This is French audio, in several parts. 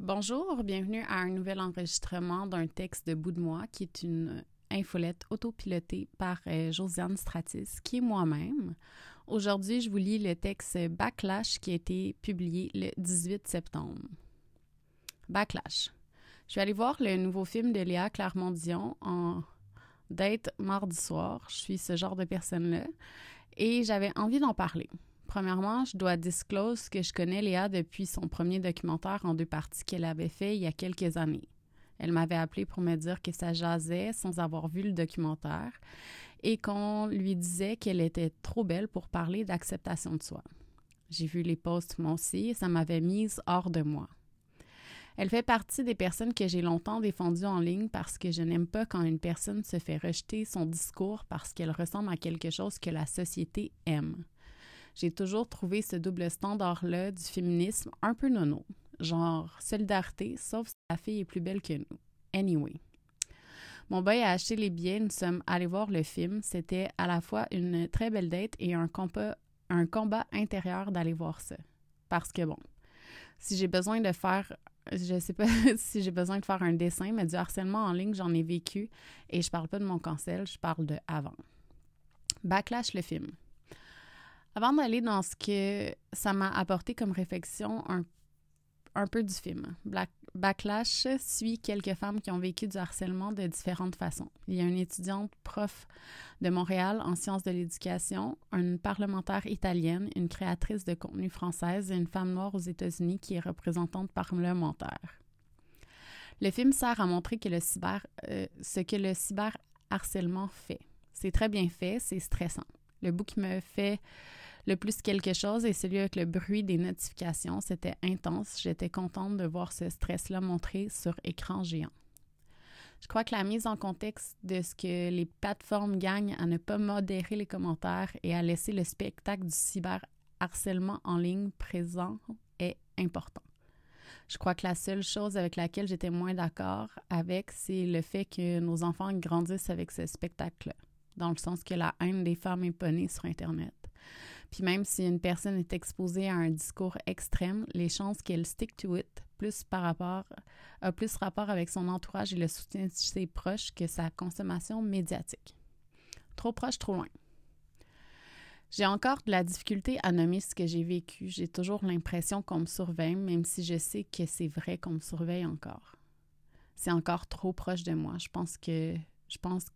Bonjour, bienvenue à un nouvel enregistrement d'un texte de Bout de moi qui est une infolette autopilotée par euh, Josiane Stratis, qui est moi-même. Aujourd'hui, je vous lis le texte Backlash qui a été publié le 18 septembre. Backlash. Je suis allée voir le nouveau film de Léa Clermont-Dion en date mardi soir. Je suis ce genre de personne-là et j'avais envie d'en parler. Premièrement, je dois disclose que je connais Léa depuis son premier documentaire en deux parties qu'elle avait fait il y a quelques années. Elle m'avait appelé pour me dire que ça jasait sans avoir vu le documentaire et qu'on lui disait qu'elle était trop belle pour parler d'acceptation de soi. J'ai vu les posts aussi et ça m'avait mise hors de moi. Elle fait partie des personnes que j'ai longtemps défendues en ligne parce que je n'aime pas quand une personne se fait rejeter son discours parce qu'elle ressemble à quelque chose que la société aime j'ai toujours trouvé ce double standard-là du féminisme un peu nono. Genre solidarité, sauf si la fille est plus belle que nous. Anyway. Mon boy a acheté les billets, nous sommes allés voir le film. C'était à la fois une très belle date et un combat, un combat intérieur d'aller voir ça. Parce que bon, si j'ai besoin de faire, je sais pas si j'ai besoin de faire un dessin, mais du harcèlement en ligne, j'en ai vécu et je parle pas de mon cancel, je parle de avant. Backlash le film. Avant d'aller dans ce que ça m'a apporté comme réflexion, un, peu du film. Backlash suit quelques femmes qui ont vécu du harcèlement de différentes façons. Il y a une étudiante prof de Montréal en sciences de l'éducation, une parlementaire italienne, une créatrice de contenu française et une femme noire aux États-Unis qui est représentante parlementaire. Le film sert à montrer que le cyber, euh, ce que le cyberharcèlement fait. C'est très bien fait, c'est stressant. Le bout qui me fait le plus quelque chose est celui avec le bruit des notifications. C'était intense. J'étais contente de voir ce stress-là montré sur écran géant. Je crois que la mise en contexte de ce que les plateformes gagnent à ne pas modérer les commentaires et à laisser le spectacle du cyberharcèlement en ligne présent est important. Je crois que la seule chose avec laquelle j'étais moins d'accord avec, c'est le fait que nos enfants grandissent avec ce spectacle-là, dans le sens que la haine des femmes est pas sur Internet. Puis même si une personne est exposée à un discours extrême, les chances qu'elle stick to it plus par rapport a plus rapport avec son entourage et le soutien de ses proches que sa consommation médiatique. Trop proche, trop loin. J'ai encore de la difficulté à nommer ce que j'ai vécu. J'ai toujours l'impression qu'on me surveille, même si je sais que c'est vrai qu'on me surveille encore. C'est encore trop proche de moi. Je pense que je pense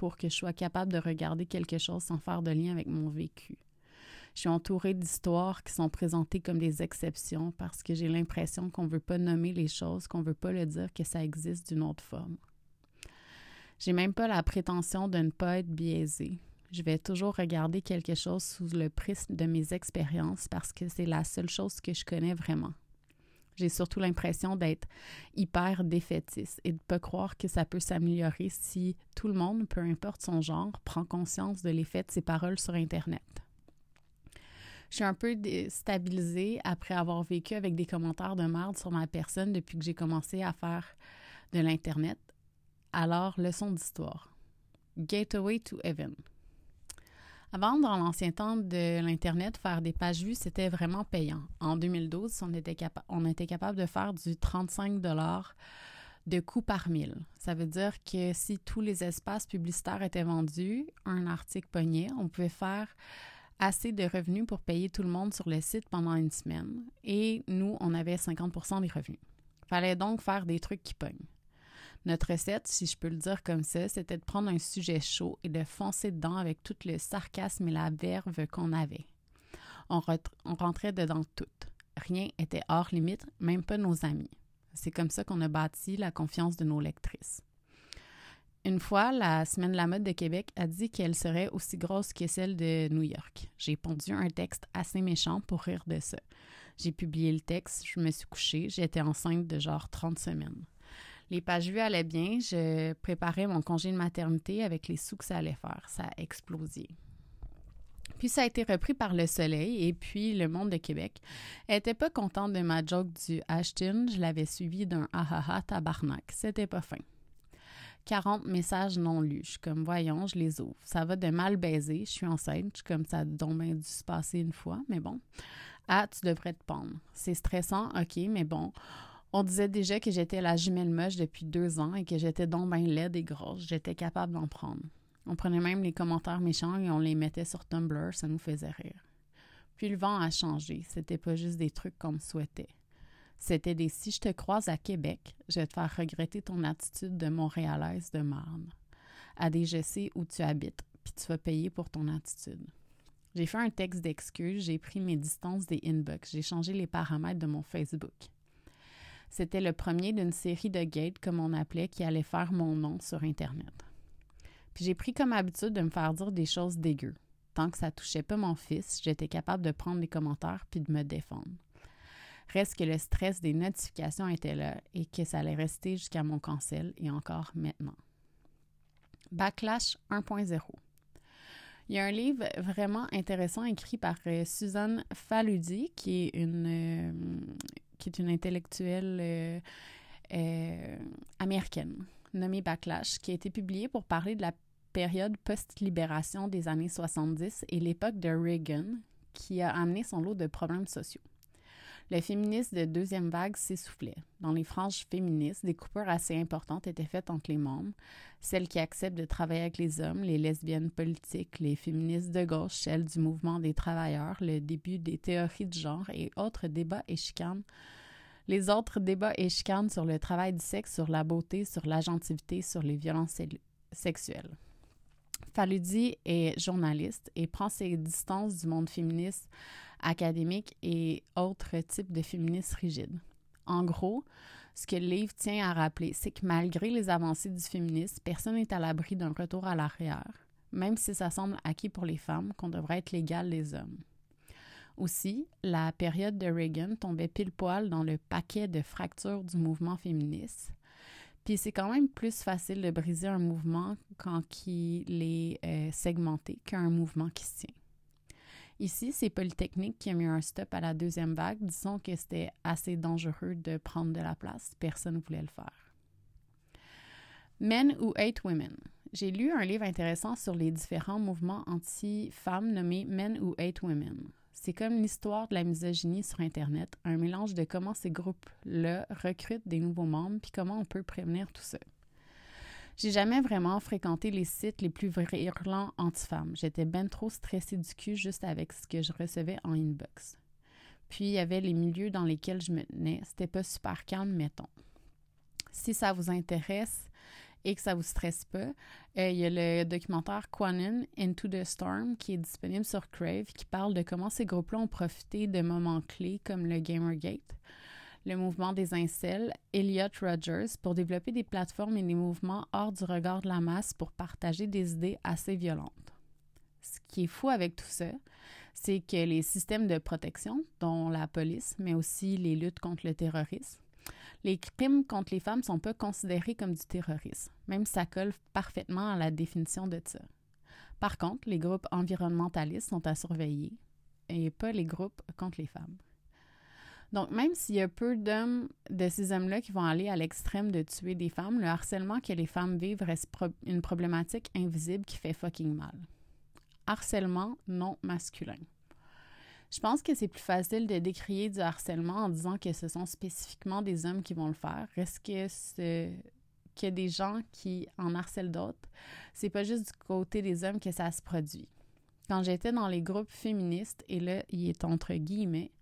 pour que je sois capable de regarder quelque chose sans faire de lien avec mon vécu. Je suis entourée d'histoires qui sont présentées comme des exceptions parce que j'ai l'impression qu'on ne veut pas nommer les choses, qu'on ne veut pas le dire que ça existe d'une autre forme. J'ai même pas la prétention de ne pas être biaisée. Je vais toujours regarder quelque chose sous le prisme de mes expériences parce que c'est la seule chose que je connais vraiment. J'ai surtout l'impression d'être hyper défaitiste et de ne pas croire que ça peut s'améliorer si tout le monde, peu importe son genre, prend conscience de l'effet de ses paroles sur Internet. Je suis un peu déstabilisée après avoir vécu avec des commentaires de merde sur ma personne depuis que j'ai commencé à faire de l'Internet. Alors, leçon d'histoire. Gateway to Heaven. Avant, dans l'ancien temps de l'Internet, faire des pages vues, c'était vraiment payant. En 2012, on était, capable de faire du 35 de coût par mille. Ça veut dire que si tous les espaces publicitaires étaient vendus, un article pogné, on pouvait faire assez de revenus pour payer tout le monde sur le site pendant une semaine et nous, on avait 50% des revenus. Fallait donc faire des trucs qui pognent. Notre recette, si je peux le dire comme ça, c'était de prendre un sujet chaud et de foncer dedans avec tout le sarcasme et la verve qu'on avait. On, rentrait dedans tout. Rien était hors limite, même pas nos amis. C'est comme ça qu'on a bâti la confiance de nos lectrices. Une fois, la Semaine de la mode de Québec a dit qu'elle serait aussi grosse que celle de New York. J'ai pondu un texte assez méchant pour rire de ça. J'ai publié le texte, je me suis couchée, j'étais enceinte de genre 30 semaines. Les pages vues allaient bien, je préparais mon congé de maternité avec les sous que ça allait faire. Ça a explosé. Puis ça a été repris par Le Soleil et puis Le Monde de Québec. Était pas contente de ma joke du Ashton, je l'avais suivi d'un ahaha tabarnak. C'était pas fin. 40 messages non lus. Je suis comme, voyons, je les ouvre. Ça va de mal baiser. Je suis enceinte. Je suis comme, ça a bien dû se passer une fois, mais bon. Ah, tu devrais te pendre. C'est stressant, OK, mais bon. On disait déjà que j'étais la jumelle moche depuis deux ans et que j'étais donc bien laide et grosse. J'étais capable d'en prendre. On prenait même les commentaires méchants et on les mettait sur Tumblr, ça nous faisait rire. Puis le vent a changé. C'était pas juste des trucs qu'on me souhaitait. C'était des si je te croise à Québec, je vais te faire regretter ton attitude de Montréalaise de Marne. À des où tu habites, puis tu vas payer pour ton attitude. J'ai fait un texte d'excuse, j'ai pris mes distances des inbox, j'ai changé les paramètres de mon Facebook. C'était le premier d'une série de gates, comme on appelait, qui allait faire mon nom sur Internet. Puis j'ai pris comme habitude de me faire dire des choses dégueu. Tant que ça touchait pas mon fils, j'étais capable de prendre les commentaires puis de me défendre. Reste que le stress des notifications était là et que ça allait rester jusqu'à mon cancel et encore maintenant. Backlash 1.0. Il y a un livre vraiment intéressant écrit par euh, Suzanne Faludi, qui est une, euh, qui est une intellectuelle euh, américaine nommée Backlash, qui a été publié pour parler de la période post-libération des années 70 et l'époque de Reagan, qui a amené son lot de problèmes sociaux. Le féminisme de deuxième vague s'essoufflait. Dans les franges féministes, des coupures assez importantes étaient faites entre les membres, celles qui acceptent de travailler avec les hommes, les lesbiennes politiques, les féministes de gauche, celles du mouvement des travailleurs, le début des théories de genre et autres débats et. Les autres débats et sur le travail du sexe, sur la beauté, sur l'agentivité, sur les violences sexuelles. Faludi est journaliste et prend ses distances du monde féministe académique et autres types de féministes rigides. En gros, ce que le livre tient à rappeler, c'est que malgré les avancées du féminisme, personne n'est à l'abri d'un retour à l'arrière, même si ça semble acquis pour les femmes qu'on devrait être l'égal des hommes. Aussi, la période de Reagan tombait pile poil dans le paquet de fractures du mouvement féministe. Puis c'est quand même plus facile de briser un mouvement quand il est euh, segmenté qu'un mouvement qui se tient. Ici, c'est Polytechnique qui a mis un stop à la deuxième vague. Disons que c'était assez dangereux de prendre de la place. Personne ne voulait le faire. Men Who Hate Women. J'ai lu un livre intéressant sur les différents mouvements anti-femmes nommé Men Who Hate Women. C'est comme l'histoire de la misogynie sur Internet, un mélange de comment ces groupes-là recrutent des nouveaux membres puis comment on peut prévenir tout ça. J'ai jamais vraiment fréquenté les sites les plus virulents anti-femmes. J'étais ben trop stressée du cul juste avec ce que je recevais en inbox. Puis il y avait les milieux dans lesquels je me tenais. C'était pas super calme, mettons. Si ça vous intéresse et que ça vous stresse pas, euh, il y a le documentaire Quanon Into the Storm qui est disponible sur Crave qui parle de comment ces groupes-là ont profité de moments clés comme le Gamergate le mouvement des incels, Elliot Rogers, pour développer des plateformes et des mouvements hors du regard de la masse pour partager des idées assez violentes. Ce qui est fou avec tout ça, c'est que les systèmes de protection, dont la police, mais aussi les luttes contre le terrorisme, les crimes contre les femmes sont pas considérés comme du terrorisme, même si ça colle parfaitement à la définition de ça. Par contre, les groupes environnementalistes sont à surveiller et pas les groupes contre les femmes. Donc, même s'il y a peu d'hommes, de ces hommes-là qui vont aller à l'extrême de tuer des femmes, le harcèlement que les femmes vivent reste une problématique invisible qui fait fucking mal. Harcèlement non masculin. Je pense que c'est plus facile de décrier du harcèlement en disant que ce sont spécifiquement des hommes qui vont le faire. Reste que ce que des gens qui en harcèlent d'autres, c'est pas juste du côté des hommes que ça se produit. Quand j'étais dans les groupes féministes, et là, il est entre guillemets,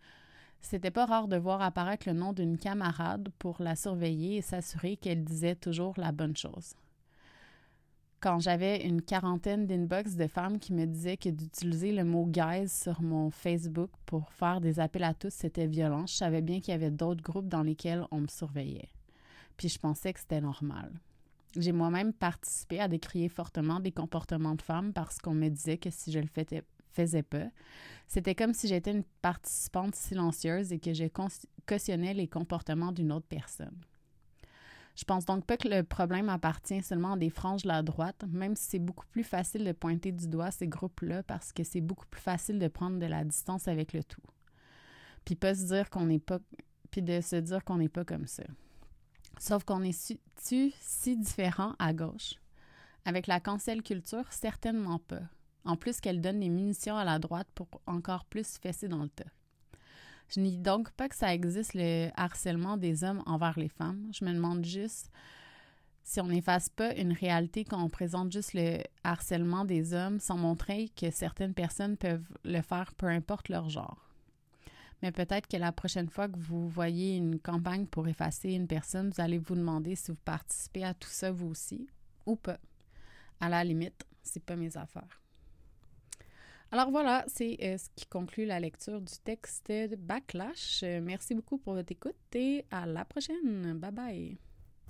c'était pas rare de voir apparaître le nom d'une camarade pour la surveiller et s'assurer qu'elle disait toujours la bonne chose. Quand j'avais une quarantaine d'inbox de femmes qui me disaient que d'utiliser le mot guys sur mon Facebook pour faire des appels à tous, c'était violent, je savais bien qu'il y avait d'autres groupes dans lesquels on me surveillait. Puis je pensais que c'était normal. J'ai moi-même participé à décrier fortement des comportements de femmes parce qu'on me disait que si je le faisais, faisais pas. C'était comme si j'étais une participante silencieuse et que je cautionnais les comportements d'une autre personne. Je pense donc pas que le problème appartient seulement à des franges de la droite, même si c'est beaucoup plus facile de pointer du doigt ces groupes-là parce que c'est beaucoup plus facile de prendre de la distance avec le tout. Puis pas se dire qu'on n'est pas puis de se dire qu'on n'est pas comme ça. Sauf qu'on est si différent à gauche. Avec la cancel culture, certainement pas en plus qu'elle donne des munitions à la droite pour encore plus fesser dans le tas. Je nie donc pas que ça existe le harcèlement des hommes envers les femmes. Je me demande juste si on n'efface pas une réalité quand on présente juste le harcèlement des hommes sans montrer que certaines personnes peuvent le faire peu importe leur genre. Mais peut-être que la prochaine fois que vous voyez une campagne pour effacer une personne, vous allez vous demander si vous participez à tout ça vous aussi ou pas. À la limite, c'est pas mes affaires. Alors voilà, c'est euh, ce qui conclut la lecture du texte de Backlash. Euh, merci beaucoup pour votre écoute et à la prochaine. Bye bye.